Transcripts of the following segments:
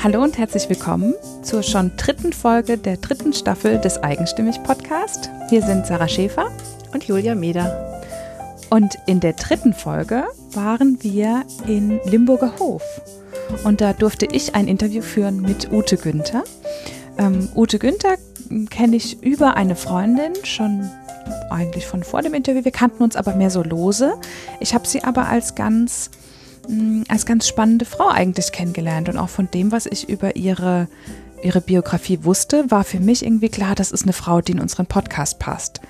Hallo und herzlich willkommen zur schon dritten Folge der dritten Staffel des Eigenstimmig Podcast. Hier sind Sarah Schäfer und Julia Meder. Und in der dritten Folge waren wir in Limburger Hof. Und da durfte ich ein Interview führen mit Ute Günther. Ähm, Ute Günther kenne ich über eine Freundin schon eigentlich von vor dem Interview. Wir kannten uns aber mehr so lose. Ich habe sie aber als ganz Mm, als ganz spannende Frau eigentlich kennengelernt. Und auch von dem, was ich über ihre, ihre Biografie wusste, war für mich irgendwie klar, das ist eine Frau, die in unseren Podcast passt.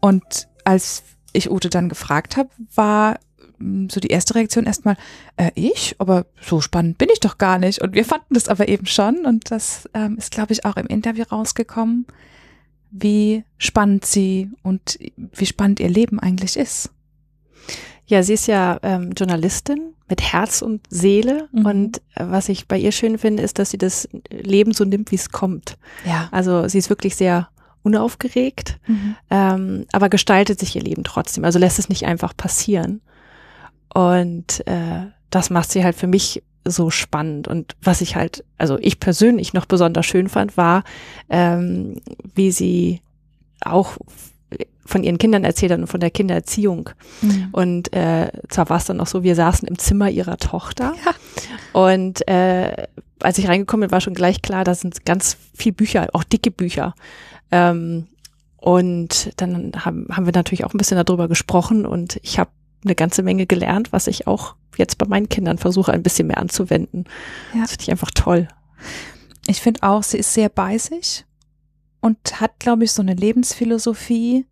Und als ich Ute dann gefragt habe, war mm, so die erste Reaktion erstmal, äh, ich? Aber so spannend bin ich doch gar nicht. Und wir fanden das aber eben schon. Und das ähm, ist, glaube ich, auch im Interview rausgekommen, wie spannend sie und wie spannend ihr Leben eigentlich ist. Ja, sie ist ja ähm, Journalistin mit Herz und Seele. Mhm. Und äh, was ich bei ihr schön finde, ist, dass sie das Leben so nimmt, wie es kommt. Ja. Also sie ist wirklich sehr unaufgeregt, mhm. ähm, aber gestaltet sich ihr Leben trotzdem. Also lässt es nicht einfach passieren. Und äh, das macht sie halt für mich so spannend. Und was ich halt, also ich persönlich noch besonders schön fand, war, ähm, wie sie auch von ihren Kindern erzählt hat und von der Kindererziehung. Mhm. Und äh, zwar war es dann auch so, wir saßen im Zimmer ihrer Tochter ja. und äh, als ich reingekommen bin, war schon gleich klar, da sind ganz viel Bücher, auch dicke Bücher. Ähm, und dann haben, haben wir natürlich auch ein bisschen darüber gesprochen und ich habe eine ganze Menge gelernt, was ich auch jetzt bei meinen Kindern versuche, ein bisschen mehr anzuwenden. Ja. Das finde ich einfach toll. Ich finde auch, sie ist sehr bei sich und hat, glaube ich, so eine Lebensphilosophie,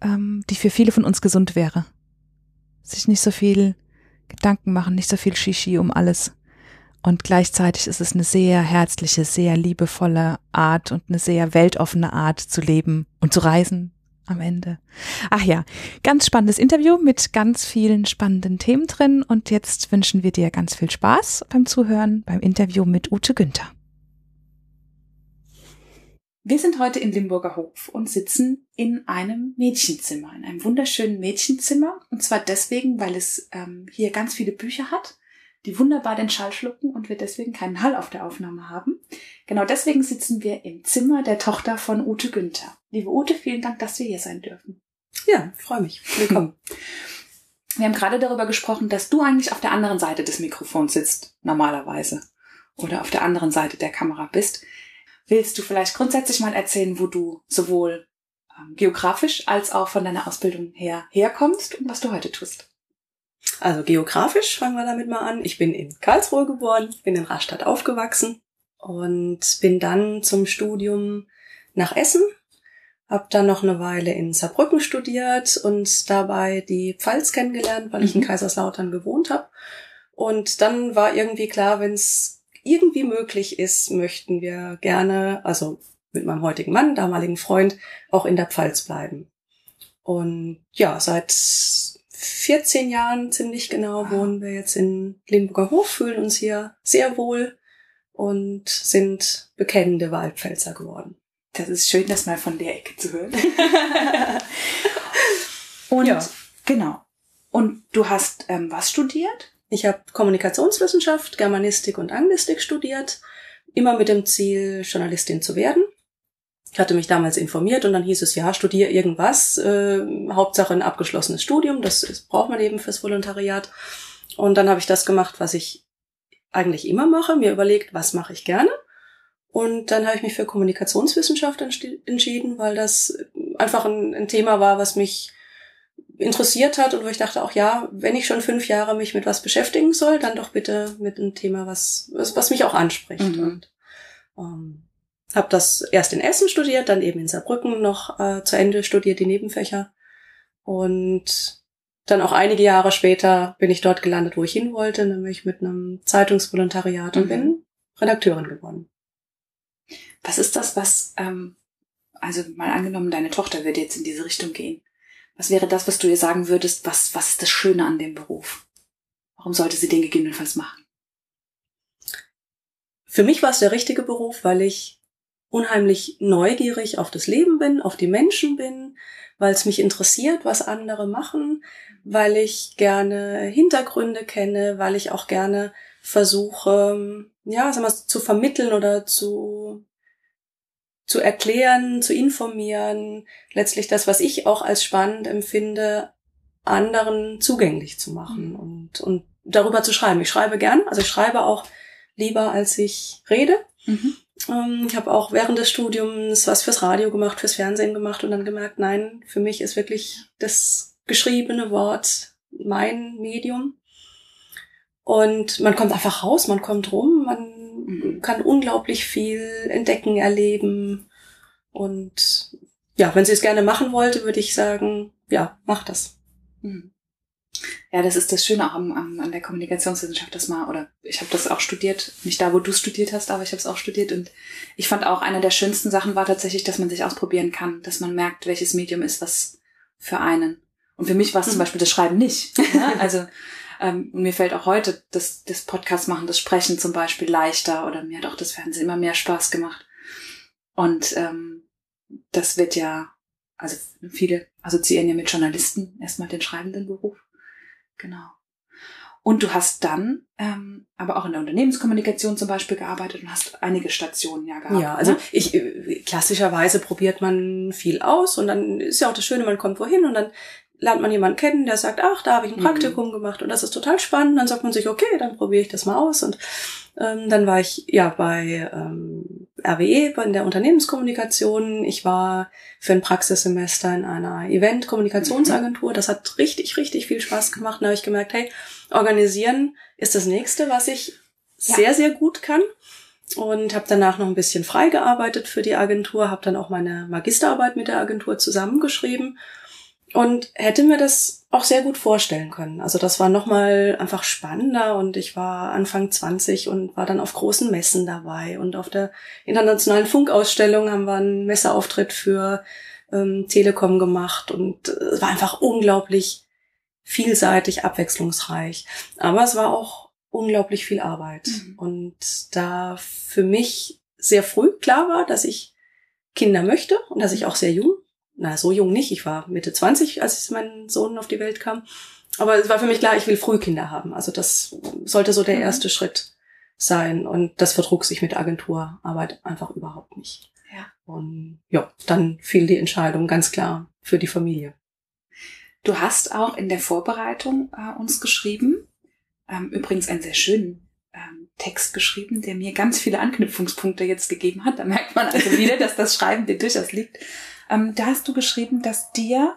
ähm, die für viele von uns gesund wäre. Sich nicht so viel Gedanken machen, nicht so viel Shishi um alles. Und gleichzeitig ist es eine sehr herzliche, sehr liebevolle Art und eine sehr weltoffene Art zu leben und zu reisen am Ende. Ach ja, ganz spannendes Interview mit ganz vielen spannenden Themen drin. Und jetzt wünschen wir dir ganz viel Spaß beim Zuhören beim Interview mit Ute Günther. Wir sind heute in Limburger Hof und sitzen in einem Mädchenzimmer, in einem wunderschönen Mädchenzimmer. Und zwar deswegen, weil es ähm, hier ganz viele Bücher hat, die wunderbar den Schall schlucken und wir deswegen keinen Hall auf der Aufnahme haben. Genau deswegen sitzen wir im Zimmer der Tochter von Ute Günther. Liebe Ute, vielen Dank, dass wir hier sein dürfen. Ja, freue mich. Willkommen. Wir haben gerade darüber gesprochen, dass du eigentlich auf der anderen Seite des Mikrofons sitzt, normalerweise. Oder auf der anderen Seite der Kamera bist. Willst du vielleicht grundsätzlich mal erzählen, wo du sowohl ähm, geografisch als auch von deiner Ausbildung her herkommst und was du heute tust? Also geografisch fangen wir damit mal an. Ich bin in Karlsruhe geboren, bin in Rastatt aufgewachsen und bin dann zum Studium nach Essen, habe dann noch eine Weile in Saarbrücken studiert und dabei die Pfalz kennengelernt, weil ich in mhm. Kaiserslautern gewohnt habe. Und dann war irgendwie klar, wenn es irgendwie möglich ist, möchten wir gerne, also mit meinem heutigen Mann, damaligen Freund, auch in der Pfalz bleiben. Und ja, seit 14 Jahren ziemlich genau wohnen wir jetzt in Limburger Hof, fühlen uns hier sehr wohl und sind bekennende Waldpfälzer geworden. Das ist schön, das mal von der Ecke zu hören. und ja. genau. Und du hast ähm, was studiert? Ich habe Kommunikationswissenschaft, Germanistik und Anglistik studiert, immer mit dem Ziel, Journalistin zu werden. Ich hatte mich damals informiert und dann hieß es, ja, studier irgendwas, äh, Hauptsache ein abgeschlossenes Studium, das ist, braucht man eben fürs Volontariat. Und dann habe ich das gemacht, was ich eigentlich immer mache, mir überlegt, was mache ich gerne. Und dann habe ich mich für Kommunikationswissenschaft entschieden, weil das einfach ein, ein Thema war, was mich interessiert hat und wo ich dachte auch, ja, wenn ich schon fünf Jahre mich mit was beschäftigen soll, dann doch bitte mit einem Thema, was, was, mich auch anspricht. Mhm. Und ähm, habe das erst in Essen studiert, dann eben in Saarbrücken noch äh, zu Ende studiert, die Nebenfächer. Und dann auch einige Jahre später bin ich dort gelandet, wo ich hin wollte, nämlich mit einem Zeitungsvolontariat mhm. und bin Redakteurin geworden. Was ist das, was, ähm, also mal angenommen, deine Tochter wird jetzt in diese Richtung gehen. Was wäre das, was du ihr sagen würdest? Was, was ist das Schöne an dem Beruf? Warum sollte sie den gegebenenfalls machen? Für mich war es der richtige Beruf, weil ich unheimlich neugierig auf das Leben bin, auf die Menschen bin, weil es mich interessiert, was andere machen, weil ich gerne Hintergründe kenne, weil ich auch gerne versuche, ja, sagen wir, zu vermitteln oder zu zu erklären, zu informieren, letztlich das, was ich auch als spannend empfinde, anderen zugänglich zu machen mhm. und, und darüber zu schreiben. Ich schreibe gern, also ich schreibe auch lieber, als ich rede. Mhm. Ähm, ich habe auch während des Studiums was fürs Radio gemacht, fürs Fernsehen gemacht und dann gemerkt, nein, für mich ist wirklich das geschriebene Wort mein Medium. Und man kommt einfach raus, man kommt rum, man. Kann unglaublich viel entdecken, erleben. Und ja, wenn sie es gerne machen wollte, würde ich sagen, ja, mach das. Mhm. Ja, das ist das Schöne auch am, am, an der Kommunikationswissenschaft, dass man, oder ich habe das auch studiert, nicht da, wo du studiert hast, aber ich habe es auch studiert und ich fand auch eine der schönsten Sachen war tatsächlich, dass man sich ausprobieren kann, dass man merkt, welches Medium ist was für einen. Und für mich war es zum mhm. Beispiel das Schreiben nicht. Ne? Also ähm, mir fällt auch heute das, das Podcast machen, das Sprechen zum Beispiel leichter oder mir hat auch das Fernsehen immer mehr Spaß gemacht. Und ähm, das wird ja, also viele assoziieren ja mit Journalisten erstmal den schreibenden Beruf. Genau. Und du hast dann ähm, aber auch in der Unternehmenskommunikation zum Beispiel gearbeitet und hast einige Stationen ja gehabt. Ja, also ne? ich äh, klassischerweise probiert man viel aus und dann ist ja auch das Schöne, man kommt wohin und dann lernt man jemanden kennen, der sagt, ach, da habe ich ein mhm. Praktikum mhm. gemacht und das ist total spannend. Dann sagt man sich, okay, dann probiere ich das mal aus. Und ähm, dann war ich ja bei ähm, RWE, in der Unternehmenskommunikation. Ich war für ein Praxissemester in einer Event-Kommunikationsagentur. Das hat richtig, richtig viel Spaß gemacht. Da habe ich gemerkt, hey, organisieren ist das nächste, was ich ja. sehr, sehr gut kann. Und habe danach noch ein bisschen freigearbeitet für die Agentur, habe dann auch meine Magisterarbeit mit der Agentur zusammengeschrieben und hätte mir das auch sehr gut vorstellen können. Also das war nochmal einfach spannender und ich war Anfang 20 und war dann auf großen Messen dabei und auf der internationalen Funkausstellung haben wir einen Messeauftritt für ähm, Telekom gemacht und es war einfach unglaublich vielseitig, abwechslungsreich. Aber es war auch unglaublich viel Arbeit mhm. und da für mich sehr früh klar war, dass ich Kinder möchte und dass ich auch sehr jung na, so jung nicht. Ich war Mitte 20, als mein Sohn auf die Welt kam. Aber es war für mich klar, ich will Frühkinder haben. Also das sollte so der mhm. erste Schritt sein. Und das vertrug sich mit Agenturarbeit einfach überhaupt nicht. Ja. Und ja, dann fiel die Entscheidung ganz klar für die Familie. Du hast auch in der Vorbereitung äh, uns geschrieben, ähm, übrigens einen sehr schönen ähm, Text geschrieben, der mir ganz viele Anknüpfungspunkte jetzt gegeben hat. Da merkt man also wieder, dass das Schreiben dir durchaus liegt. Ähm, da hast du geschrieben, dass dir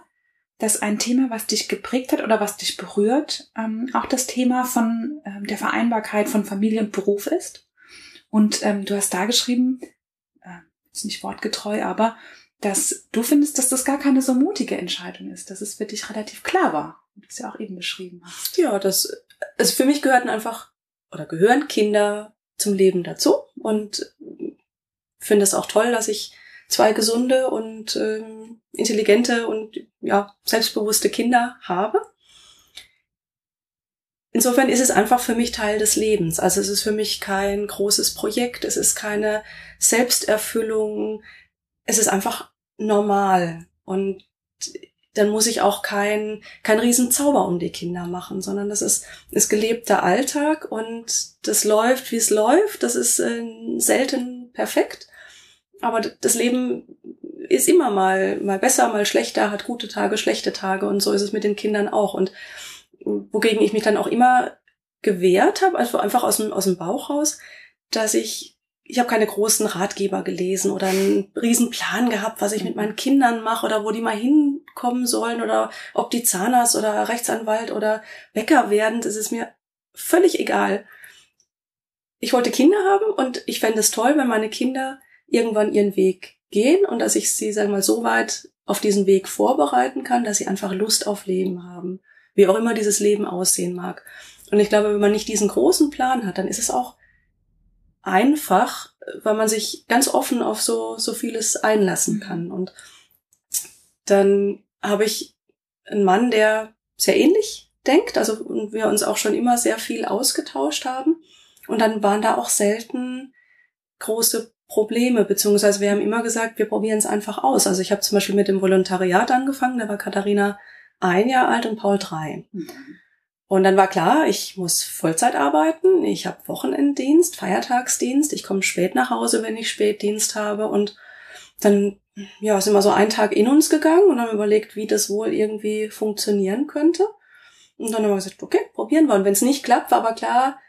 das ein Thema, was dich geprägt hat oder was dich berührt, ähm, auch das Thema von ähm, der Vereinbarkeit von Familie und Beruf ist. Und ähm, du hast da geschrieben, äh, ist nicht wortgetreu, aber dass du findest, dass das gar keine so mutige Entscheidung ist, dass es für dich relativ klar war, wie du es ja auch eben beschrieben hast. Ja, das, also für mich gehörten einfach oder gehören Kinder zum Leben dazu und finde es auch toll, dass ich zwei gesunde und ähm, intelligente und ja, selbstbewusste Kinder habe. Insofern ist es einfach für mich Teil des Lebens. Also es ist für mich kein großes Projekt, es ist keine Selbsterfüllung, es ist einfach normal. Und dann muss ich auch kein, kein Riesenzauber um die Kinder machen, sondern das ist, ist gelebter Alltag und das läuft, wie es läuft. Das ist äh, selten perfekt. Aber das Leben ist immer mal, mal besser, mal schlechter, hat gute Tage, schlechte Tage und so ist es mit den Kindern auch. Und wogegen ich mich dann auch immer gewehrt habe, also einfach aus dem, aus dem Bauch raus, dass ich, ich habe keine großen Ratgeber gelesen oder einen riesen Plan gehabt, was ich mit meinen Kindern mache oder wo die mal hinkommen sollen oder ob die Zahnarzt oder Rechtsanwalt oder Bäcker werden, das ist mir völlig egal. Ich wollte Kinder haben und ich fände es toll, wenn meine Kinder irgendwann ihren Weg gehen und dass ich sie, sagen wir mal, so weit auf diesen Weg vorbereiten kann, dass sie einfach Lust auf Leben haben. Wie auch immer dieses Leben aussehen mag. Und ich glaube, wenn man nicht diesen großen Plan hat, dann ist es auch einfach, weil man sich ganz offen auf so, so vieles einlassen mhm. kann. Und dann habe ich einen Mann, der sehr ähnlich denkt, also und wir uns auch schon immer sehr viel ausgetauscht haben. Und dann waren da auch selten große Probleme, beziehungsweise wir haben immer gesagt, wir probieren es einfach aus. Also ich habe zum Beispiel mit dem Volontariat angefangen, da war Katharina ein Jahr alt und Paul drei. Mhm. Und dann war klar, ich muss Vollzeit arbeiten, ich habe Wochenenddienst, Feiertagsdienst, ich komme spät nach Hause, wenn ich Spätdienst habe und dann ja, sind wir so einen Tag in uns gegangen und haben überlegt, wie das wohl irgendwie funktionieren könnte. Und dann haben wir gesagt, okay, probieren wir. Und wenn es nicht klappt, war aber klar,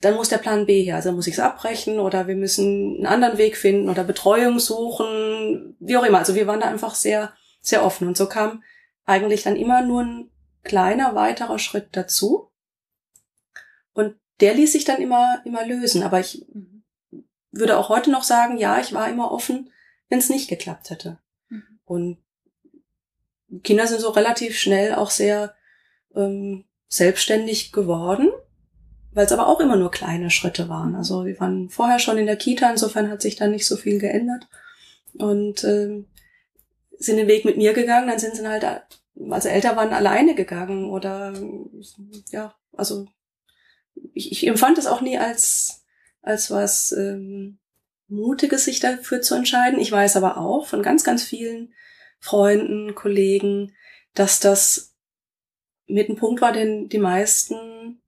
dann muss der Plan B her. Also muss ich es abbrechen oder wir müssen einen anderen Weg finden oder Betreuung suchen, wie auch immer. Also wir waren da einfach sehr, sehr offen. Und so kam eigentlich dann immer nur ein kleiner weiterer Schritt dazu. Und der ließ sich dann immer, immer lösen. Aber ich würde auch heute noch sagen, ja, ich war immer offen, wenn es nicht geklappt hätte. Mhm. Und Kinder sind so relativ schnell auch sehr ähm, selbstständig geworden, weil es aber auch immer nur kleine Schritte waren. Also wir waren vorher schon in der Kita, insofern hat sich da nicht so viel geändert. Und ähm, sind den Weg mit mir gegangen, dann sind sie halt also älter waren, alleine gegangen oder ja, also ich, ich empfand es auch nie als als was ähm, Mutiges, sich dafür zu entscheiden. Ich weiß aber auch von ganz, ganz vielen Freunden, Kollegen, dass das mit einem Punkt war, den die meisten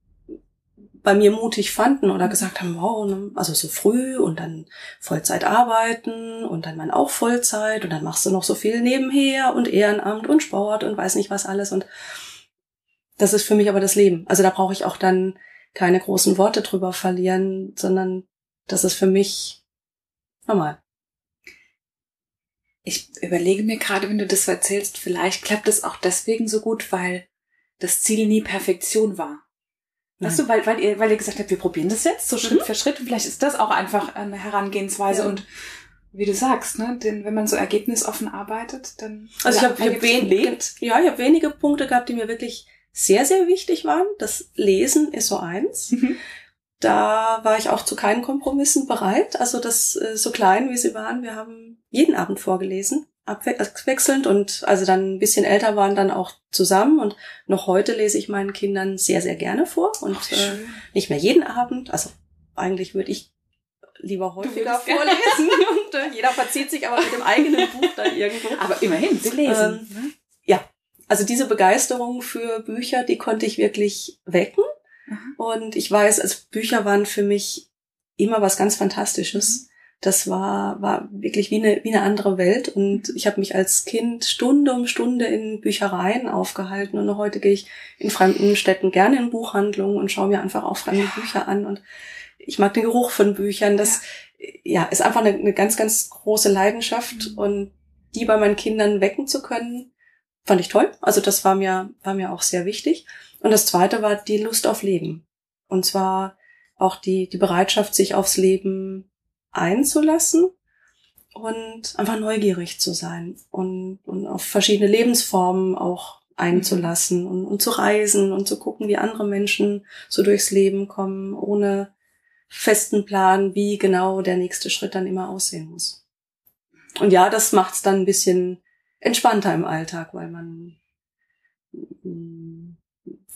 bei mir mutig fanden oder gesagt haben, wow, ne, also so früh und dann Vollzeit arbeiten und dann man auch Vollzeit und dann machst du noch so viel nebenher und Ehrenamt und Sport und weiß nicht was alles und das ist für mich aber das Leben. Also da brauche ich auch dann keine großen Worte drüber verlieren, sondern das ist für mich normal. Ich überlege mir gerade, wenn du das erzählst, vielleicht klappt es auch deswegen so gut, weil das Ziel nie Perfektion war. Weißt du, weil, weil ihr, weil ihr gesagt habt, wir probieren das jetzt so Schritt mhm. für Schritt. Und vielleicht ist das auch einfach eine Herangehensweise ja. und wie du sagst, ne, denn wenn man so ergebnisoffen arbeitet, dann also ich habe hab wenige, ja, ich habe wenige Punkte gehabt, die mir wirklich sehr sehr wichtig waren. Das Lesen ist so eins. Mhm. Da war ich auch zu keinen Kompromissen bereit. Also das äh, so klein wie sie waren, wir haben jeden Abend vorgelesen abwechselnd und also dann ein bisschen älter waren dann auch zusammen und noch heute lese ich meinen Kindern sehr, sehr gerne vor und Ach, äh, nicht mehr jeden Abend. Also eigentlich würde ich lieber häufiger vorlesen und äh, jeder verzieht sich aber mit dem eigenen Buch da irgendwo. Aber immerhin, sie lesen. Ähm, ne? Ja, also diese Begeisterung für Bücher, die konnte ich wirklich wecken. Mhm. Und ich weiß, also Bücher waren für mich immer was ganz Fantastisches. Mhm das war, war wirklich wie eine, wie eine andere Welt. Und ich habe mich als Kind Stunde um Stunde in Büchereien aufgehalten. Und heute gehe ich in fremden Städten gerne in Buchhandlungen und schaue mir einfach auch fremde ja. Bücher an. Und ich mag den Geruch von Büchern. Das ja, ja ist einfach eine, eine ganz, ganz große Leidenschaft. Mhm. Und die bei meinen Kindern wecken zu können, fand ich toll. Also das war mir, war mir auch sehr wichtig. Und das zweite war die Lust auf Leben. Und zwar auch die, die Bereitschaft, sich aufs Leben einzulassen und einfach neugierig zu sein und, und auf verschiedene Lebensformen auch einzulassen und, und zu reisen und zu gucken, wie andere Menschen so durchs Leben kommen, ohne festen Plan, wie genau der nächste Schritt dann immer aussehen muss. Und ja, das macht es dann ein bisschen entspannter im Alltag, weil man mm,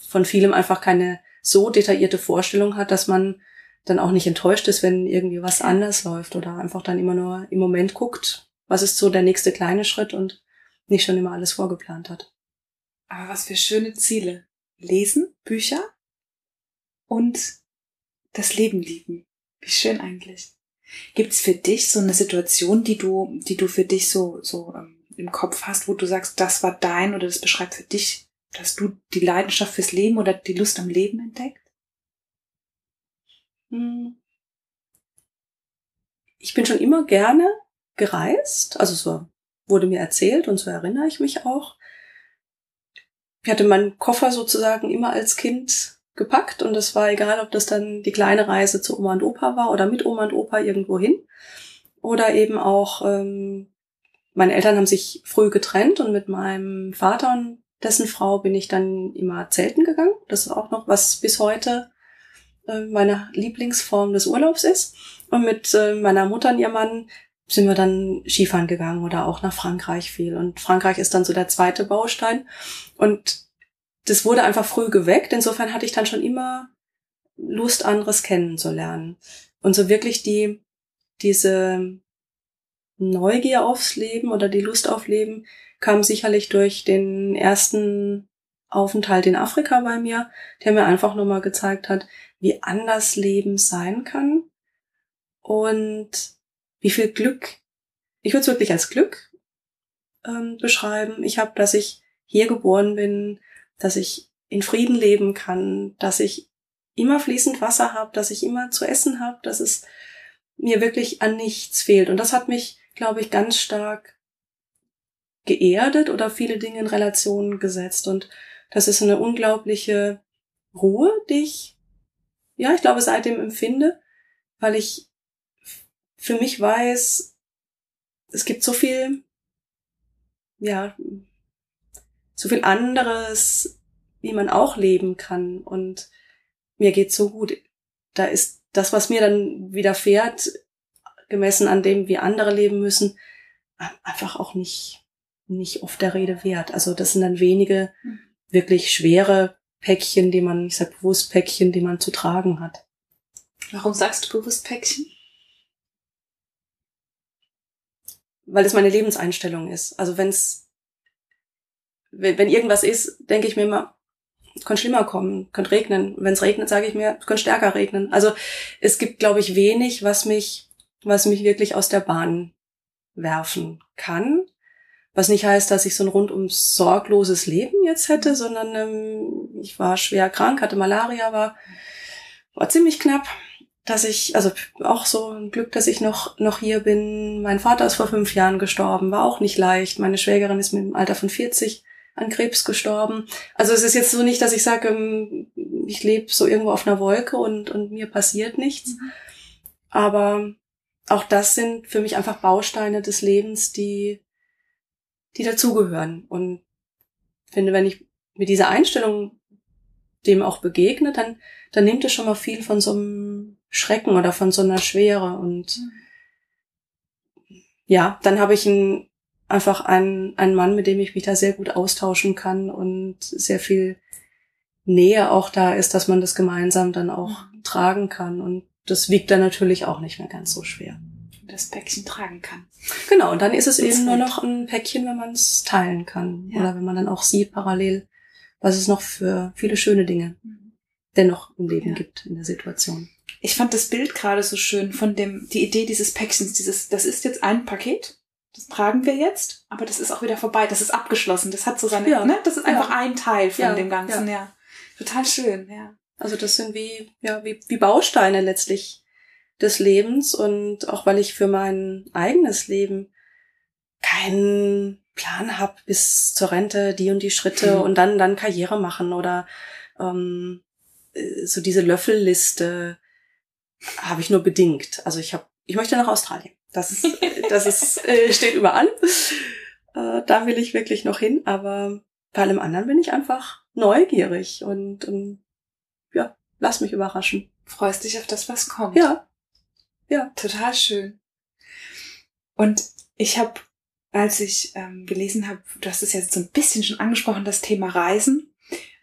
von vielem einfach keine so detaillierte Vorstellung hat, dass man dann auch nicht enttäuscht ist, wenn irgendwie was anders läuft oder einfach dann immer nur im Moment guckt, was ist so der nächste kleine Schritt und nicht schon immer alles vorgeplant hat. Aber was für schöne Ziele. Lesen, Bücher und das Leben lieben. Wie schön eigentlich. Gibt's für dich so eine Situation, die du, die du für dich so, so ähm, im Kopf hast, wo du sagst, das war dein oder das beschreibt für dich, dass du die Leidenschaft fürs Leben oder die Lust am Leben entdeckt? Hm. Ich bin schon immer gerne gereist, also so wurde mir erzählt und so erinnere ich mich auch. Ich hatte meinen Koffer sozusagen immer als Kind gepackt und es war egal, ob das dann die kleine Reise zu Oma und Opa war oder mit Oma und Opa irgendwo hin oder eben auch ähm, meine Eltern haben sich früh getrennt und mit meinem Vater und dessen Frau bin ich dann immer zelten gegangen. Das ist auch noch was bis heute äh, meine Lieblingsform des Urlaubs ist. Und mit äh, meiner Mutter und ihrem Mann sind wir dann Skifahren gegangen oder auch nach Frankreich viel. Und Frankreich ist dann so der zweite Baustein. Und das wurde einfach früh geweckt. Insofern hatte ich dann schon immer Lust, anderes kennenzulernen. Und so wirklich die, diese Neugier aufs Leben oder die Lust auf Leben kam sicherlich durch den ersten Aufenthalt in Afrika bei mir, der mir einfach nochmal gezeigt hat, wie anders Leben sein kann und wie viel Glück, ich würde es wirklich als Glück ähm, beschreiben. Ich habe, dass ich hier geboren bin, dass ich in Frieden leben kann, dass ich immer fließend Wasser habe, dass ich immer zu essen habe, dass es mir wirklich an nichts fehlt. Und das hat mich, glaube ich, ganz stark geerdet oder viele Dinge in Relation gesetzt. Und das ist eine unglaubliche Ruhe, die ich, ja, ich glaube, seitdem empfinde, weil ich für mich weiß, es gibt so viel, ja, so viel anderes, wie man auch leben kann. Und mir geht's so gut. Da ist das, was mir dann widerfährt, gemessen an dem, wie andere leben müssen, einfach auch nicht, nicht oft der Rede wert. Also das sind dann wenige hm. wirklich schwere Päckchen, die man, ich sag bewusst Päckchen, die man zu tragen hat. Warum sagst du bewusst Päckchen? Weil es meine Lebenseinstellung ist. Also wenn's, wenn irgendwas ist, denke ich mir immer, es könnte schlimmer kommen, könnte regnen. Wenn es regnet, sage ich mir, es könnte stärker regnen. Also es gibt, glaube ich, wenig, was mich, was mich wirklich aus der Bahn werfen kann. Was nicht heißt, dass ich so ein rundum sorgloses Leben jetzt hätte, sondern ähm, ich war schwer krank, hatte Malaria, war, war ziemlich knapp, dass ich, also auch so ein Glück, dass ich noch, noch hier bin. Mein Vater ist vor fünf Jahren gestorben, war auch nicht leicht. Meine Schwägerin ist mit dem Alter von 40 an Krebs gestorben. Also es ist jetzt so nicht, dass ich sage, ähm, ich lebe so irgendwo auf einer Wolke und, und mir passiert nichts. Mhm. Aber auch das sind für mich einfach Bausteine des Lebens, die, die dazugehören. Und finde, wenn ich mit dieser Einstellung dem auch begegne, dann, dann nimmt es schon mal viel von so einem Schrecken oder von so einer Schwere. Und mhm. ja, dann habe ich ein einfach ein, ein Mann, mit dem ich mich da sehr gut austauschen kann und sehr viel Nähe auch da ist, dass man das gemeinsam dann auch mhm. tragen kann. Und das wiegt dann natürlich auch nicht mehr ganz so schwer. Das Päckchen tragen kann. Genau, und dann ist es das eben nur noch ein Päckchen, wenn man es teilen kann. Ja. Oder wenn man dann auch sieht parallel, was es noch für viele schöne Dinge mhm. dennoch im Leben ja. gibt in der Situation. Ich fand das Bild gerade so schön von dem, die Idee dieses Päckchens, dieses, das ist jetzt ein Paket das tragen wir jetzt, aber das ist auch wieder vorbei, das ist abgeschlossen, das hat so seine, ja. ne, das ist einfach ein Teil von dem Ganzen, ja. ja. Total schön, ja. Also das sind wie, ja, wie, wie Bausteine letztlich des Lebens und auch weil ich für mein eigenes Leben keinen Plan habe bis zur Rente, die und die Schritte mhm. und dann, dann Karriere machen oder ähm, äh, so diese Löffelliste habe ich nur bedingt. Also ich habe, ich möchte nach Australien. Das ist, das ist, äh, steht überall. Äh, da will ich wirklich noch hin, aber bei allem anderen bin ich einfach neugierig und, und ja, lass mich überraschen. Freust dich auf das, was kommt. Ja. Ja. Total schön. Und ich habe, als ich ähm, gelesen habe, du hast es jetzt so ein bisschen schon angesprochen, das Thema Reisen.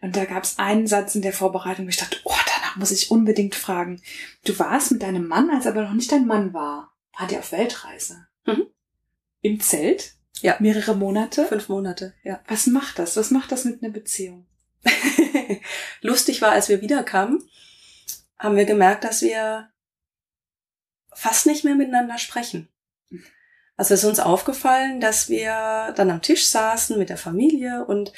Und da gab es einen Satz in der Vorbereitung, wo ich dachte, oh, danach muss ich unbedingt fragen. Du warst mit deinem Mann, als aber noch nicht dein Mann war. Wart ihr auf Weltreise? Mhm. Im Zelt? Ja. Mehrere Monate? Fünf Monate, ja. Was macht das? Was macht das mit einer Beziehung? Lustig war, als wir wiederkamen, haben wir gemerkt, dass wir fast nicht mehr miteinander sprechen. Also es ist uns aufgefallen, dass wir dann am Tisch saßen mit der Familie und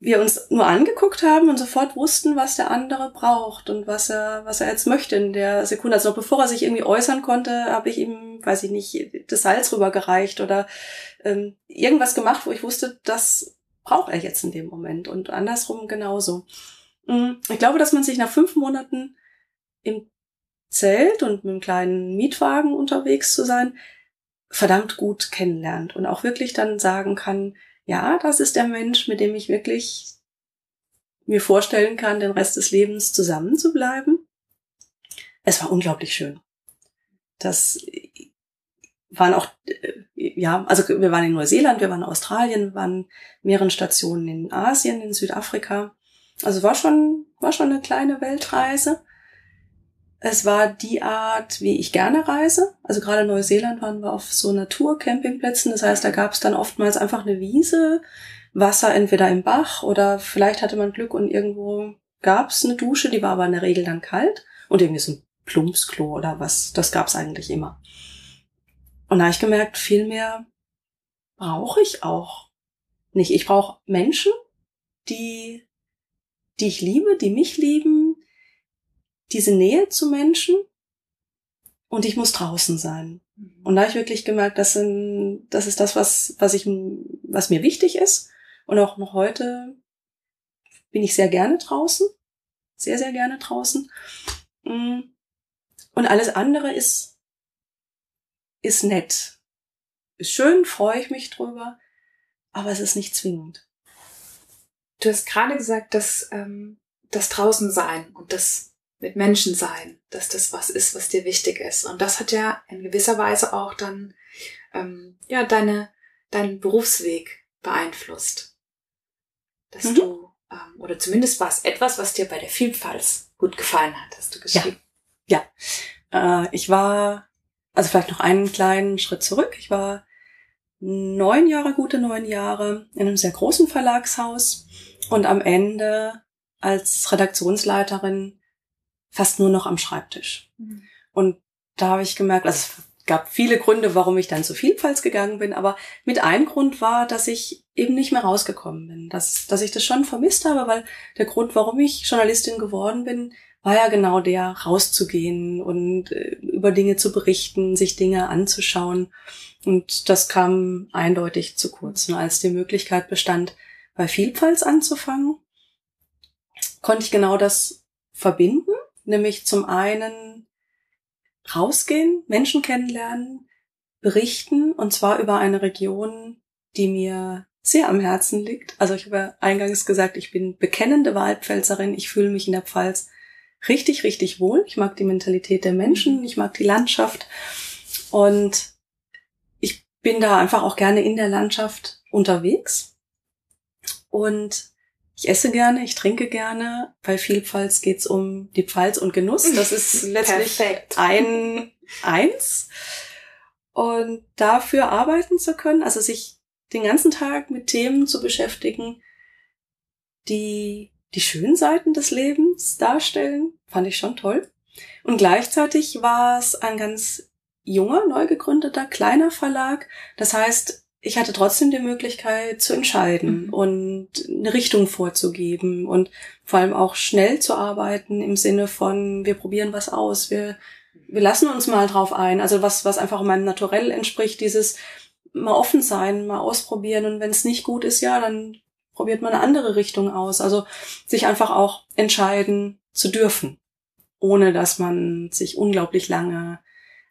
wir uns nur angeguckt haben und sofort wussten, was der andere braucht und was er, was er jetzt möchte in der Sekunde. Also noch bevor er sich irgendwie äußern konnte, habe ich ihm, weiß ich nicht, das Salz rübergereicht oder ähm, irgendwas gemacht, wo ich wusste, das braucht er jetzt in dem Moment und andersrum genauso. Mm, ich glaube, dass man sich nach fünf Monaten im Zelt und mit einem kleinen Mietwagen unterwegs zu sein, verdammt gut kennenlernt und auch wirklich dann sagen kann, ja, das ist der Mensch, mit dem ich wirklich mir vorstellen kann, den Rest des Lebens zusammen zu bleiben. Es war unglaublich schön. Das waren auch, äh, ja, also wir waren in Neuseeland, wir waren in Australien, wir waren mehreren Stationen in Asien, in Südafrika. Also war schon, war schon eine kleine Weltreise. Es war die Art, wie ich gerne reise. Also gerade Neuseeland waren wir auf so Naturcampingplätzen. Das heißt, da gab es dann oftmals einfach eine Wiese Wasser entweder im Bach oder vielleicht hatte man Glück und irgendwo gab es eine Dusche, die war aber in der Regel dann kalt und irgendwie so ein Plumpsklo oder was, das gab es eigentlich immer. Und da habe ich gemerkt, viel mehr brauche ich auch nicht. Ich brauche Menschen, die, die ich liebe, die mich lieben, diese Nähe zu Menschen und ich muss draußen sein. Mhm. Und da habe ich wirklich gemerkt, das, sind, das ist das, was, was, ich, was mir wichtig ist. Und auch noch heute bin ich sehr gerne draußen. Sehr, sehr gerne draußen. Mm. Und alles andere ist, ist nett. Ist schön, freue ich mich drüber, aber es ist nicht zwingend. Du hast gerade gesagt, dass ähm, das draußen sein und das mit Menschen sein, dass das was ist, was dir wichtig ist. Und das hat ja in gewisser Weise auch dann ähm, ja deine deinen Berufsweg beeinflusst, dass mhm. du ähm, oder zumindest war es etwas, was dir bei der Vielfalt gut gefallen hat, hast du geschrieben. Ja, ja. Äh, ich war also vielleicht noch einen kleinen Schritt zurück. Ich war neun Jahre, gute neun Jahre in einem sehr großen Verlagshaus und am Ende als Redaktionsleiterin fast nur noch am Schreibtisch. Mhm. Und da habe ich gemerkt, also es gab viele Gründe, warum ich dann zu Vielfalt gegangen bin, aber mit einem Grund war, dass ich eben nicht mehr rausgekommen bin, dass, dass ich das schon vermisst habe, weil der Grund, warum ich Journalistin geworden bin, war ja genau der, rauszugehen und äh, über Dinge zu berichten, sich Dinge anzuschauen. Und das kam eindeutig zu kurz. Und als die Möglichkeit bestand, bei Vielfalt anzufangen, konnte ich genau das verbinden nämlich zum einen rausgehen, Menschen kennenlernen, berichten und zwar über eine Region, die mir sehr am Herzen liegt. Also ich habe ja eingangs gesagt, ich bin bekennende Waldpfälzerin, ich fühle mich in der Pfalz richtig, richtig wohl. Ich mag die Mentalität der Menschen, ich mag die Landschaft und ich bin da einfach auch gerne in der Landschaft unterwegs. Und ich esse gerne, ich trinke gerne. Bei Vielfalt geht's um die Pfalz und Genuss. Das ist letztlich ein eins. Und dafür arbeiten zu können, also sich den ganzen Tag mit Themen zu beschäftigen, die die schönen Seiten des Lebens darstellen, fand ich schon toll. Und gleichzeitig war es ein ganz junger, neu gegründeter, kleiner Verlag. Das heißt, ich hatte trotzdem die Möglichkeit zu entscheiden mhm. und eine Richtung vorzugeben und vor allem auch schnell zu arbeiten im Sinne von, wir probieren was aus, wir, wir lassen uns mal drauf ein. Also was, was einfach meinem Naturell entspricht, dieses mal offen sein, mal ausprobieren und wenn es nicht gut ist, ja, dann probiert man eine andere Richtung aus. Also sich einfach auch entscheiden zu dürfen, ohne dass man sich unglaublich lange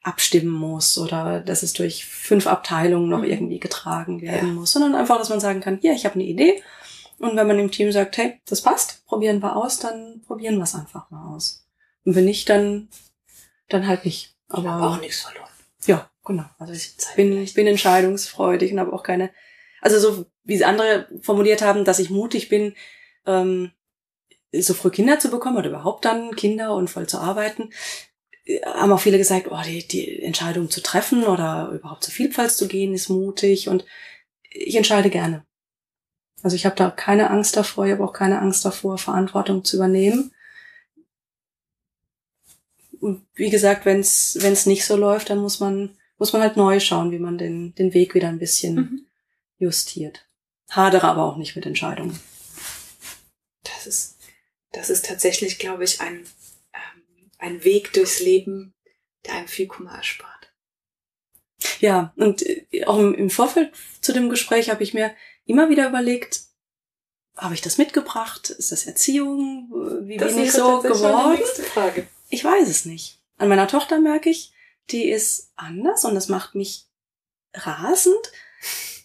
abstimmen muss oder dass es durch fünf Abteilungen noch mhm. irgendwie getragen werden ja. muss, sondern einfach, dass man sagen kann, hier, ich habe eine Idee. Und wenn man im Team sagt, hey, das passt, probieren wir aus, dann probieren wir es einfach mal aus. Und wenn nicht, dann, dann halt nicht. Aber, aber auch nichts verloren. Ja, genau. Also ich bin, ich bin entscheidungsfreudig und habe auch keine, also so wie es andere formuliert haben, dass ich mutig bin, ähm, so früh Kinder zu bekommen oder überhaupt dann Kinder und voll zu arbeiten haben auch viele gesagt, oh, die, die Entscheidung zu treffen oder überhaupt zur Vielfalt zu gehen, ist mutig und ich entscheide gerne. Also ich habe da keine Angst davor, ich habe auch keine Angst davor, Verantwortung zu übernehmen. Und wie gesagt, wenn es nicht so läuft, dann muss man muss man halt neu schauen, wie man den den Weg wieder ein bisschen mhm. justiert. Hadere aber auch nicht mit Entscheidungen. Das ist das ist tatsächlich, glaube ich, ein ein Weg durchs Leben, der einem viel Kummer erspart. Ja, und äh, auch im Vorfeld zu dem Gespräch habe ich mir immer wieder überlegt, habe ich das mitgebracht? Ist das Erziehung? Wie das bin ich so geworden? Frage. Ich weiß es nicht. An meiner Tochter merke ich, die ist anders und das macht mich rasend,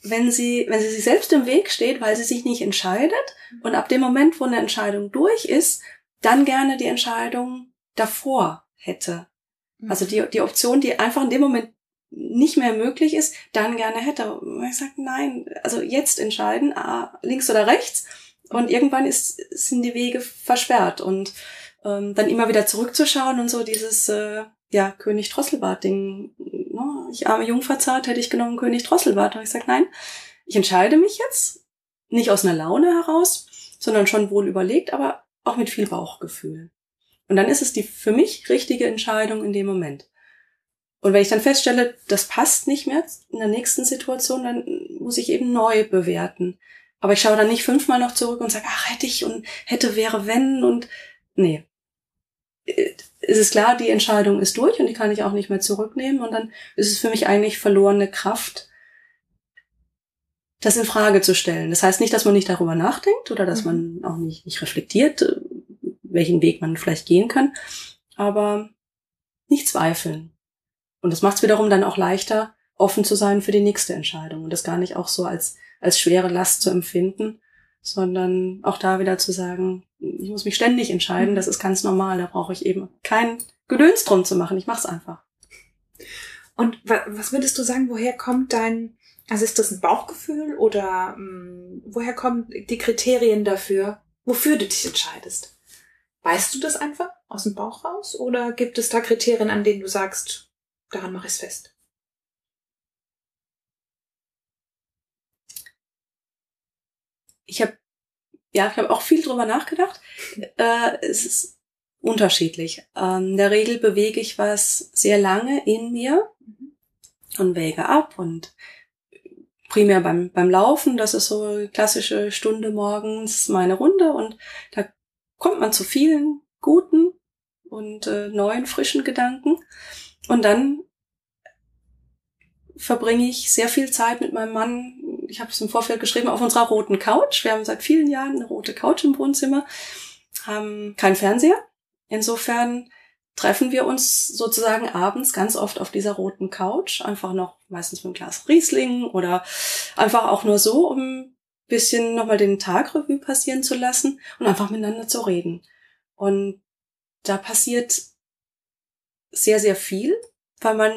wenn sie, wenn sie sich selbst im Weg steht, weil sie sich nicht entscheidet und ab dem Moment, wo eine Entscheidung durch ist, dann gerne die Entscheidung davor hätte. Mhm. Also die, die Option, die einfach in dem Moment nicht mehr möglich ist, dann gerne hätte. Und ich sage, nein, also jetzt entscheiden, ah, links oder rechts. Und irgendwann ist, sind die Wege versperrt. Und ähm, dann immer wieder zurückzuschauen und so dieses, äh, ja, König Drosselbart-Ding. Ne, ich arme Jungverzahrt hätte ich genommen König Drosselbart. Und ich sage, nein, ich entscheide mich jetzt nicht aus einer Laune heraus, sondern schon wohl überlegt, aber auch mit viel Bauchgefühl. Und dann ist es die für mich richtige Entscheidung in dem Moment. Und wenn ich dann feststelle, das passt nicht mehr in der nächsten Situation, dann muss ich eben neu bewerten. Aber ich schaue dann nicht fünfmal noch zurück und sage, ach, hätte ich und hätte, wäre, wenn und nee. Es ist klar, die Entscheidung ist durch und die kann ich auch nicht mehr zurücknehmen und dann ist es für mich eigentlich verlorene Kraft, das in Frage zu stellen. Das heißt nicht, dass man nicht darüber nachdenkt oder dass mhm. man auch nicht, nicht reflektiert, welchen Weg man vielleicht gehen kann, aber nicht zweifeln. Und das macht es wiederum dann auch leichter, offen zu sein für die nächste Entscheidung und das gar nicht auch so als, als schwere Last zu empfinden, sondern auch da wieder zu sagen, ich muss mich ständig entscheiden, mhm. das ist ganz normal, da brauche ich eben kein Gedöns drum zu machen, ich mache es einfach. Und was würdest du sagen, woher kommt dein, also ist das ein Bauchgefühl oder mh, hm, woher kommen die Kriterien dafür, wofür du dich entscheidest? Weißt du das einfach aus dem Bauch raus oder gibt es da Kriterien, an denen du sagst, daran mache ich es fest? Ich habe ja, ich habe auch viel drüber nachgedacht. Äh, es ist unterschiedlich. Ähm, in der Regel bewege ich was sehr lange in mir und wäge ab und primär beim, beim Laufen, das ist so klassische Stunde morgens meine Runde und da kommt man zu vielen guten und äh, neuen, frischen Gedanken. Und dann verbringe ich sehr viel Zeit mit meinem Mann. Ich habe es im Vorfeld geschrieben, auf unserer roten Couch. Wir haben seit vielen Jahren eine rote Couch im Wohnzimmer, haben keinen Fernseher. Insofern treffen wir uns sozusagen abends ganz oft auf dieser roten Couch, einfach noch meistens mit einem Glas Riesling oder einfach auch nur so, um bisschen nochmal den Tag Revue passieren zu lassen und einfach miteinander zu reden. Und da passiert sehr, sehr viel, weil man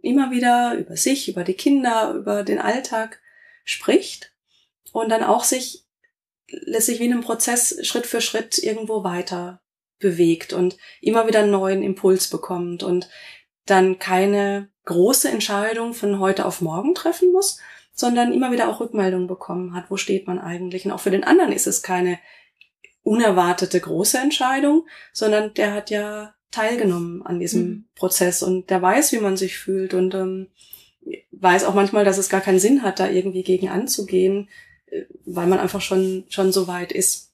immer wieder über sich, über die Kinder, über den Alltag spricht und dann auch sich letztlich wie in einem Prozess Schritt für Schritt irgendwo weiter bewegt und immer wieder einen neuen Impuls bekommt und dann keine große Entscheidung von heute auf morgen treffen muss, sondern immer wieder auch Rückmeldungen bekommen hat, wo steht man eigentlich. Und auch für den anderen ist es keine unerwartete große Entscheidung, sondern der hat ja teilgenommen an diesem mhm. Prozess und der weiß, wie man sich fühlt und ähm, weiß auch manchmal, dass es gar keinen Sinn hat, da irgendwie gegen anzugehen, äh, weil man einfach schon, schon so weit ist.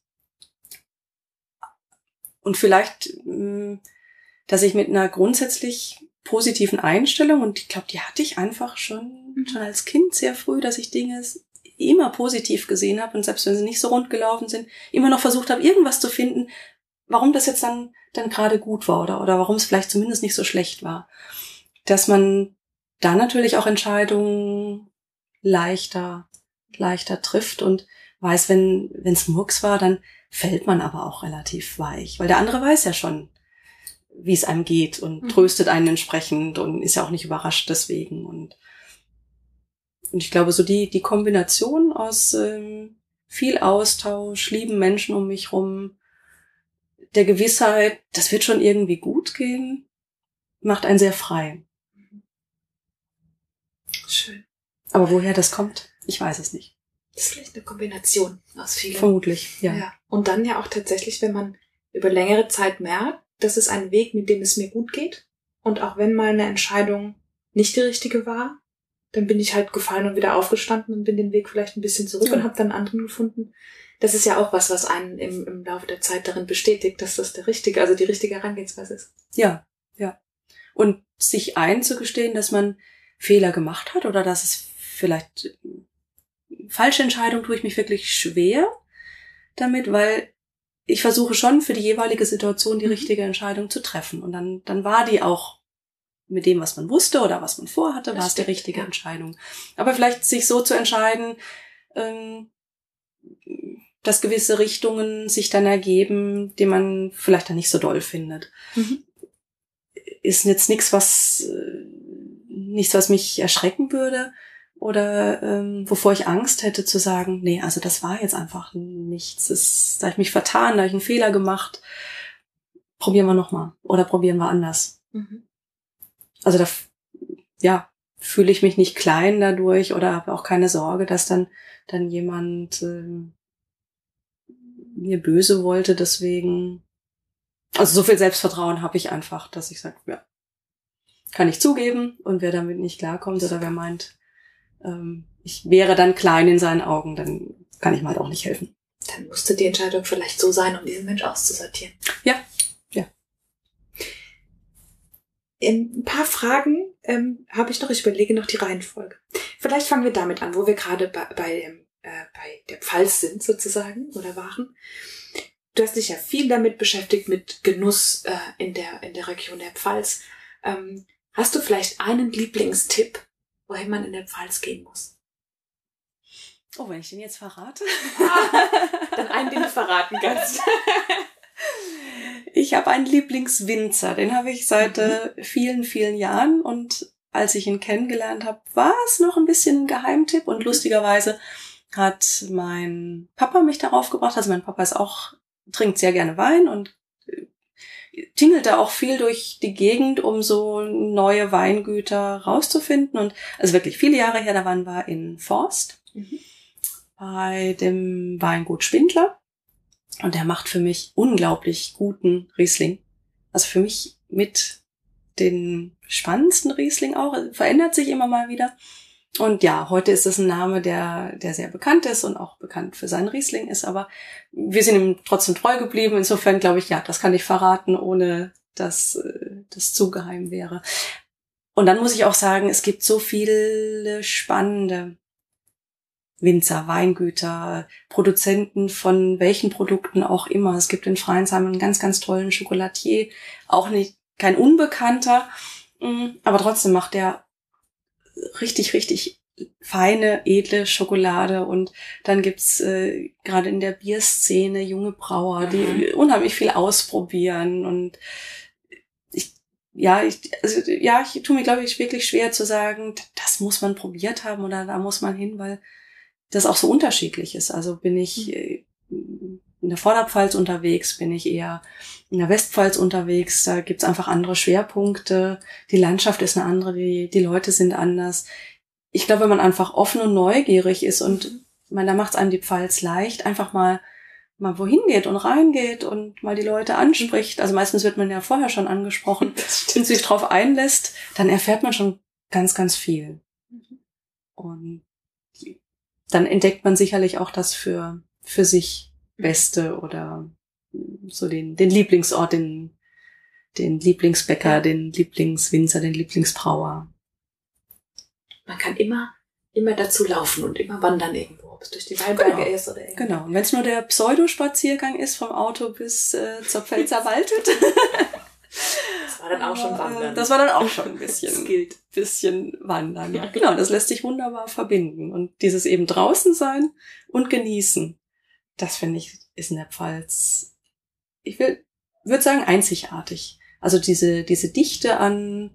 Und vielleicht, mm, dass ich mit einer grundsätzlich positiven Einstellung und ich glaube, die hatte ich einfach schon, mhm. schon als Kind sehr früh, dass ich Dinge immer positiv gesehen habe und selbst wenn sie nicht so rund gelaufen sind, immer noch versucht habe, irgendwas zu finden, warum das jetzt dann, dann gerade gut war oder, oder warum es vielleicht zumindest nicht so schlecht war. Dass man da natürlich auch Entscheidungen leichter, leichter trifft und weiß, wenn, wenn es Murks war, dann fällt man aber auch relativ weich, weil der andere weiß ja schon, wie es einem geht und mhm. tröstet einen entsprechend und ist ja auch nicht überrascht deswegen. Und, und ich glaube, so die, die Kombination aus ähm, viel Austausch, lieben Menschen um mich rum, der Gewissheit, das wird schon irgendwie gut gehen, macht einen sehr frei. Schön. Aber woher das kommt, ich weiß es nicht. Das ist vielleicht eine Kombination aus vielen. Vermutlich, ja. ja. Und dann ja auch tatsächlich, wenn man über längere Zeit merkt, das ist ein Weg, mit dem es mir gut geht. Und auch wenn mal eine Entscheidung nicht die richtige war, dann bin ich halt gefallen und wieder aufgestanden und bin den Weg vielleicht ein bisschen zurück ja. und habe dann einen anderen gefunden. Das ist ja auch was, was einen im, im Laufe der Zeit darin bestätigt, dass das der richtige, also die richtige Herangehensweise ist. Ja, ja. Und sich einzugestehen, dass man Fehler gemacht hat oder dass es vielleicht falsche Entscheidung tue ich mich wirklich schwer damit, weil ich versuche schon für die jeweilige Situation die mhm. richtige Entscheidung zu treffen. Und dann, dann war die auch mit dem, was man wusste oder was man vorhatte, war es die richtige ja. Entscheidung. Aber vielleicht sich so zu entscheiden, ähm, dass gewisse Richtungen sich dann ergeben, die man vielleicht dann nicht so doll findet. Mhm. Ist jetzt nichts, was äh, nichts, was mich erschrecken würde oder ähm, wovor ich Angst hätte zu sagen, nee, also das war jetzt einfach nichts. Das, da habe ich mich vertan, da habe ich einen Fehler gemacht. Probieren wir nochmal oder probieren wir anders. Mhm. Also da, ja, fühle ich mich nicht klein dadurch oder habe auch keine Sorge, dass dann, dann jemand äh, mir böse wollte. Deswegen, also so viel Selbstvertrauen habe ich einfach, dass ich sage, ja, kann ich zugeben und wer damit nicht klarkommt oder wer meint, ähm, ich wäre dann klein in seinen Augen, dann kann ich mal halt auch nicht helfen. Dann musste die Entscheidung vielleicht so sein, um diesen Mensch auszusortieren. Ja, ja. In ein paar Fragen ähm, habe ich noch, ich überlege noch die Reihenfolge. Vielleicht fangen wir damit an, wo wir gerade bei, bei, dem, äh, bei der Pfalz sind sozusagen oder waren. Du hast dich ja viel damit beschäftigt, mit Genuss äh, in, der, in der Region der Pfalz. Ähm, hast du vielleicht einen Lieblingstipp, wohin man in der Pfalz gehen muss? Oh, wenn ich den jetzt verrate? Dann einen, den du verraten kannst. Ich habe einen Lieblingswinzer, den habe ich seit mhm. äh, vielen, vielen Jahren und als ich ihn kennengelernt habe, war es noch ein bisschen ein Geheimtipp und lustigerweise hat mein Papa mich darauf gebracht. Also mein Papa ist auch, trinkt sehr gerne Wein und tingelte auch viel durch die Gegend, um so neue Weingüter rauszufinden. Und also wirklich viele Jahre her, da waren wir in Forst. Mhm bei dem Weingut Spindler. Und der macht für mich unglaublich guten Riesling. Also für mich mit den spannendsten Riesling auch. Also verändert sich immer mal wieder. Und ja, heute ist es ein Name, der, der sehr bekannt ist und auch bekannt für seinen Riesling ist. Aber wir sind ihm trotzdem treu geblieben. Insofern glaube ich, ja, das kann ich verraten, ohne dass äh, das zu geheim wäre. Und dann muss ich auch sagen, es gibt so viele spannende Winzer, Weingüter, Produzenten von welchen Produkten auch immer. Es gibt in Freinsheim einen ganz, ganz tollen Chocolatier, auch nicht kein Unbekannter, mm, aber trotzdem macht er richtig, richtig feine, edle Schokolade und dann gibt's äh, gerade in der Bierszene junge Brauer, die mhm. unheimlich viel ausprobieren und ich, ja, ich, also, ja, ich tue mir, glaube ich, wirklich schwer zu sagen, das muss man probiert haben oder da muss man hin, weil das auch so unterschiedlich ist. Also bin ich mhm. äh, in der Vorderpfalz unterwegs, bin ich eher in der Westpfalz unterwegs, da gibt's einfach andere Schwerpunkte, die Landschaft ist eine andere, die, die Leute sind anders. Ich glaube, wenn man einfach offen und neugierig ist und man, da macht's einem die Pfalz leicht, einfach mal mal wohin geht und reingeht und mal die Leute anspricht. Also meistens wird man ja vorher schon angesprochen und sich drauf einlässt, dann erfährt man schon ganz, ganz viel. Mhm. Und dann entdeckt man sicherlich auch das für, für sich Beste oder so den, den Lieblingsort, den, den Lieblingsbäcker, den Lieblingswinzer, den Lieblingsbrauer. Man kann immer, immer dazu laufen und immer wandern irgendwo, ob es durch die Weinberge genau. ist oder irgendwo. Genau. Und wenn es nur der Pseudospaziergang ist vom Auto bis äh, zur Pfälzer Waldhütte. Das war dann auch schon Wandern. Das war dann auch schon ein bisschen. das gilt. Bisschen Wandern. Ja, genau. Das lässt sich wunderbar verbinden. Und dieses eben draußen sein und genießen, das finde ich, ist in der Pfalz, ich will, würde sagen, einzigartig. Also diese, diese Dichte an,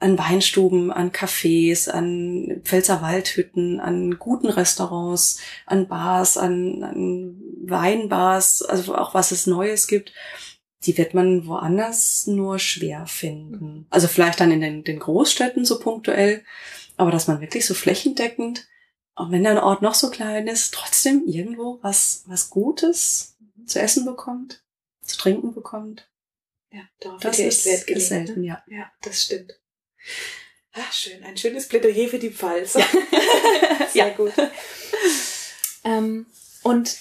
an Weinstuben, an Cafés, an Pfälzer Waldhütten, an guten Restaurants, an Bars, an, an Weinbars, also auch was es Neues gibt die wird man woanders nur schwer finden. Also vielleicht dann in den, den Großstädten so punktuell, aber dass man wirklich so flächendeckend, auch wenn der Ort noch so klein ist, trotzdem irgendwo was, was Gutes zu essen bekommt, zu trinken bekommt. Ja, darauf das ist, Wert gelegt, ist selten, ne? ja. Ja, das stimmt. Ach, schön. Ein schönes Plädoyer für die Pfalz. Ja. Sehr ja. gut. Ähm, und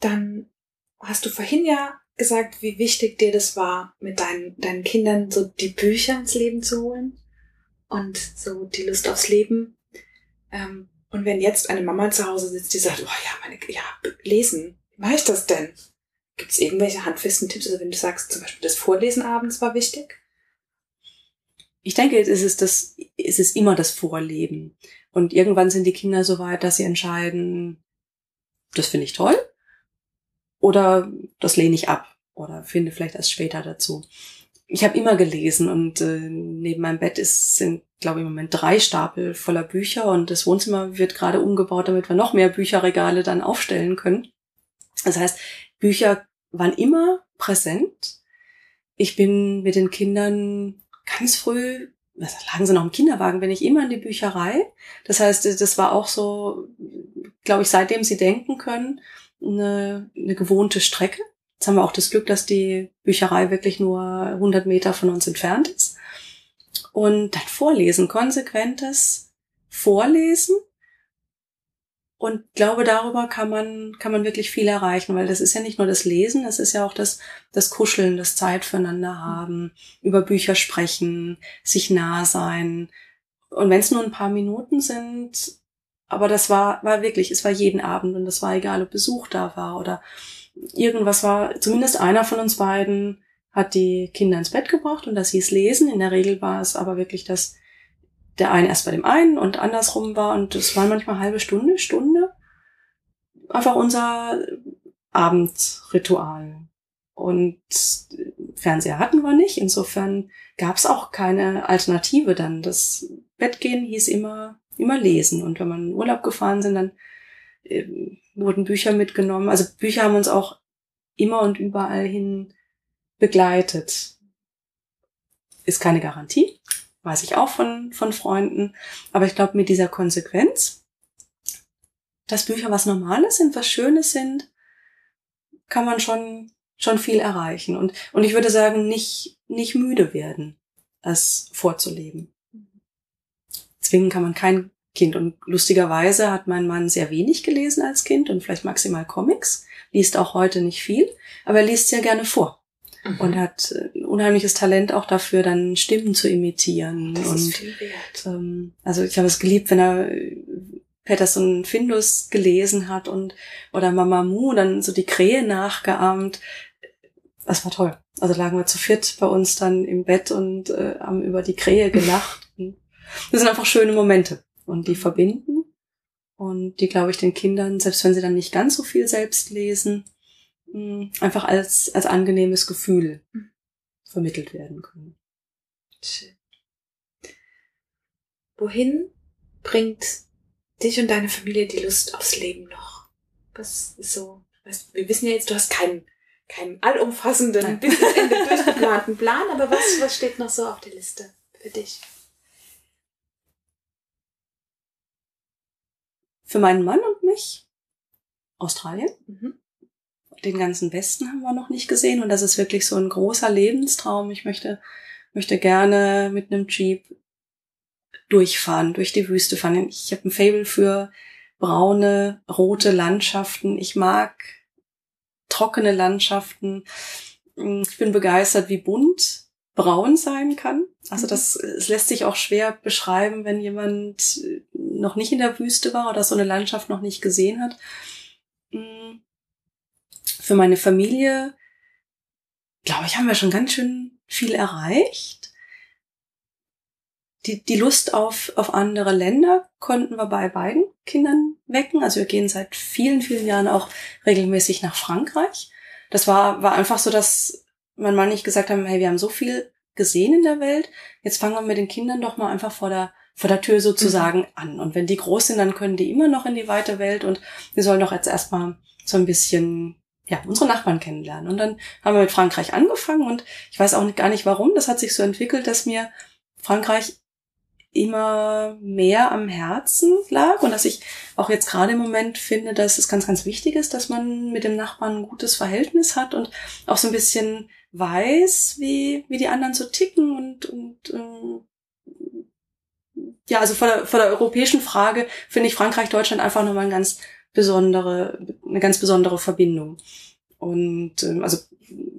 dann hast du vorhin ja gesagt, wie wichtig dir das war, mit deinen, deinen Kindern so die Bücher ins Leben zu holen und so die Lust aufs Leben. Ähm, und wenn jetzt eine Mama zu Hause sitzt, die sagt, oh ja, meine, ja, lesen, wie mache ich das denn? Gibt es irgendwelche handfesten Tipps? Also wenn du sagst, zum Beispiel das Vorlesen abends war wichtig? Ich denke, es ist das, es ist immer das Vorleben. Und irgendwann sind die Kinder so weit, dass sie entscheiden, das finde ich toll oder das lehne ich ab oder finde vielleicht erst später dazu. Ich habe immer gelesen und äh, neben meinem Bett ist, sind, glaube ich, im Moment drei Stapel voller Bücher und das Wohnzimmer wird gerade umgebaut, damit wir noch mehr Bücherregale dann aufstellen können. Das heißt, Bücher waren immer präsent. Ich bin mit den Kindern ganz früh lagen sie noch im Kinderwagen, bin ich immer in die Bücherei. Das heißt, das war auch so, glaube ich, seitdem sie denken können, eine, eine gewohnte Strecke. Jetzt haben wir auch das Glück, dass die Bücherei wirklich nur 100 Meter von uns entfernt ist. Und dann vorlesen, konsequentes Vorlesen. Und glaube, darüber kann man, kann man wirklich viel erreichen, weil das ist ja nicht nur das Lesen, das ist ja auch das, das Kuscheln, das Zeit füreinander haben, über Bücher sprechen, sich nah sein. Und wenn es nur ein paar Minuten sind, aber das war, war wirklich, es war jeden Abend und es war egal, ob Besuch da war oder irgendwas war, zumindest einer von uns beiden hat die Kinder ins Bett gebracht und das hieß Lesen. In der Regel war es aber wirklich, dass der eine erst bei dem einen und andersrum war und es waren manchmal halbe Stunde, Stunde. Einfach unser Abendritual. Und Fernseher hatten wir nicht, insofern gab es auch keine Alternative dann. Das Bettgehen hieß immer, immer lesen. Und wenn wir in Urlaub gefahren sind, dann äh, wurden Bücher mitgenommen. Also Bücher haben uns auch immer und überall hin begleitet. Ist keine Garantie, weiß ich auch von, von Freunden. Aber ich glaube, mit dieser Konsequenz, dass Bücher was Normales sind, was Schönes sind, kann man schon, schon viel erreichen. Und, und ich würde sagen, nicht, nicht müde werden, es vorzuleben. Zwingen kann man kein Kind. Und lustigerweise hat mein Mann sehr wenig gelesen als Kind und vielleicht maximal Comics, liest auch heute nicht viel, aber er liest sehr gerne vor. Mhm. Und hat ein unheimliches Talent auch dafür, dann Stimmen zu imitieren. Das und, ist viel wert. Ähm, also ich habe es geliebt, wenn er Patterson Findus gelesen hat und oder Mama Mu dann so die Krähe nachgeahmt. Das war toll. Also lagen wir zu viert bei uns dann im Bett und äh, haben über die Krähe gelacht. das sind einfach schöne Momente und die mhm. verbinden und die, glaube ich, den Kindern, selbst wenn sie dann nicht ganz so viel selbst lesen, einfach als, als angenehmes Gefühl mhm. vermittelt werden können. Schön. Wohin bringt dich und deine Familie die Lust aufs Leben noch? Was ist so? Wir wissen ja jetzt, du hast keinen, keinen allumfassenden, bis zum Ende durchgeplanten Plan, aber was, was steht noch so auf der Liste für dich? Für meinen Mann und mich Australien. Mhm. Den ganzen Westen haben wir noch nicht gesehen und das ist wirklich so ein großer Lebenstraum. Ich möchte, möchte gerne mit einem Jeep durchfahren, durch die Wüste fahren. Ich habe ein Fable für braune, rote Landschaften. Ich mag trockene Landschaften. Ich bin begeistert, wie bunt braun sein kann. Also mhm. das es lässt sich auch schwer beschreiben, wenn jemand noch nicht in der Wüste war oder so eine Landschaft noch nicht gesehen hat. Für meine Familie, glaube ich, haben wir schon ganz schön viel erreicht. Die, die Lust auf, auf andere Länder konnten wir bei beiden Kindern wecken. Also wir gehen seit vielen, vielen Jahren auch regelmäßig nach Frankreich. Das war, war einfach so, dass mein Mann nicht gesagt haben, hey, wir haben so viel gesehen in der Welt. Jetzt fangen wir mit den Kindern doch mal einfach vor der, vor der Tür sozusagen mhm. an. Und wenn die groß sind, dann können die immer noch in die weite Welt und wir sollen doch jetzt erstmal so ein bisschen ja, unsere Nachbarn kennenlernen. Und dann haben wir mit Frankreich angefangen und ich weiß auch gar nicht warum. Das hat sich so entwickelt, dass mir Frankreich immer mehr am Herzen lag und dass ich auch jetzt gerade im Moment finde, dass es ganz, ganz wichtig ist, dass man mit dem Nachbarn ein gutes Verhältnis hat und auch so ein bisschen weiß, wie, wie die anderen so ticken und, und ähm, ja, also vor der, vor der europäischen Frage finde ich Frankreich, Deutschland einfach nochmal eine ganz besondere, eine ganz besondere Verbindung. Und ähm, also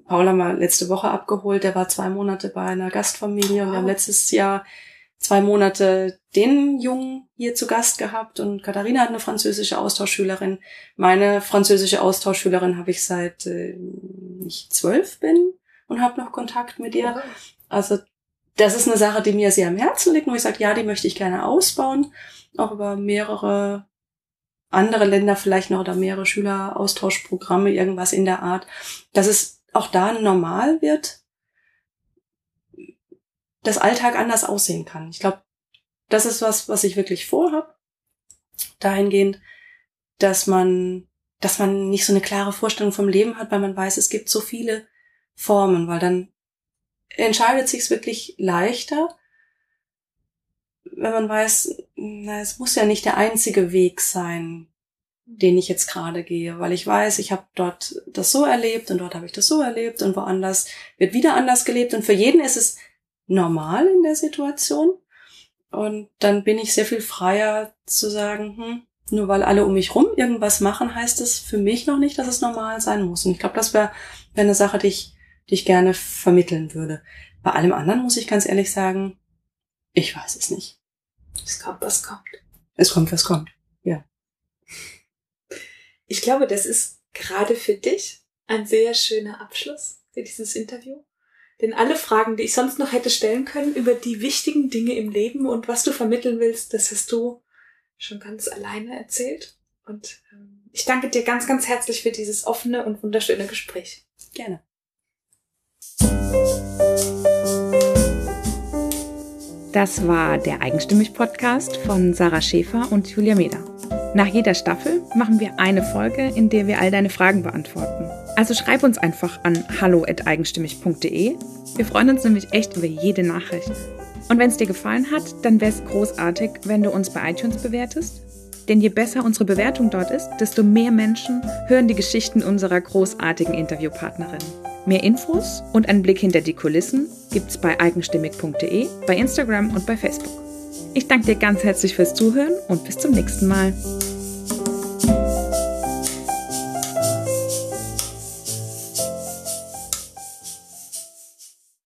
Paul haben wir letzte Woche abgeholt, der war zwei Monate bei einer Gastfamilie und wir haben letztes Jahr zwei Monate den Jungen hier zu Gast gehabt und Katharina hat eine französische Austauschschülerin. Meine französische Austauschschülerin habe ich seit äh, ich zwölf bin und habe noch Kontakt mit ihr. Also das ist eine Sache, die mir sehr am Herzen liegt, wo ich sage, ja, die möchte ich gerne ausbauen, auch über mehrere andere Länder vielleicht noch oder mehrere Schüleraustauschprogramme, irgendwas in der Art, dass es auch da normal wird, dass Alltag anders aussehen kann. Ich glaube, das ist was, was ich wirklich vorhab. Dahingehend, dass man, dass man nicht so eine klare Vorstellung vom Leben hat, weil man weiß, es gibt so viele Formen, weil dann entscheidet sich es wirklich leichter, wenn man weiß, na, es muss ja nicht der einzige Weg sein, den ich jetzt gerade gehe, weil ich weiß, ich habe dort das so erlebt und dort habe ich das so erlebt und woanders wird wieder anders gelebt und für jeden ist es normal in der Situation und dann bin ich sehr viel freier zu sagen, hm, nur weil alle um mich rum irgendwas machen, heißt es für mich noch nicht, dass es normal sein muss. Und ich glaube, das wäre wär eine Sache, die ich, die ich gerne vermitteln würde. Bei allem anderen muss ich ganz ehrlich sagen, ich weiß es nicht. Es kommt, was kommt. Es kommt, was kommt. Ja. Ich glaube, das ist gerade für dich ein sehr schöner Abschluss für dieses Interview. Denn alle Fragen, die ich sonst noch hätte stellen können über die wichtigen Dinge im Leben und was du vermitteln willst, das hast du schon ganz alleine erzählt. Und ähm, ich danke dir ganz, ganz herzlich für dieses offene und wunderschöne Gespräch. Gerne. Das war der Eigenstimmig-Podcast von Sarah Schäfer und Julia Meder. Nach jeder Staffel machen wir eine Folge, in der wir all deine Fragen beantworten. Also schreib uns einfach an hallo.eigenstimmig.de. Wir freuen uns nämlich echt über jede Nachricht. Und wenn es dir gefallen hat, dann wäre es großartig, wenn du uns bei iTunes bewertest. Denn je besser unsere Bewertung dort ist, desto mehr Menschen hören die Geschichten unserer großartigen Interviewpartnerin. Mehr Infos und einen Blick hinter die Kulissen gibt's bei eigenstimmig.de, bei Instagram und bei Facebook. Ich danke dir ganz herzlich fürs Zuhören und bis zum nächsten Mal.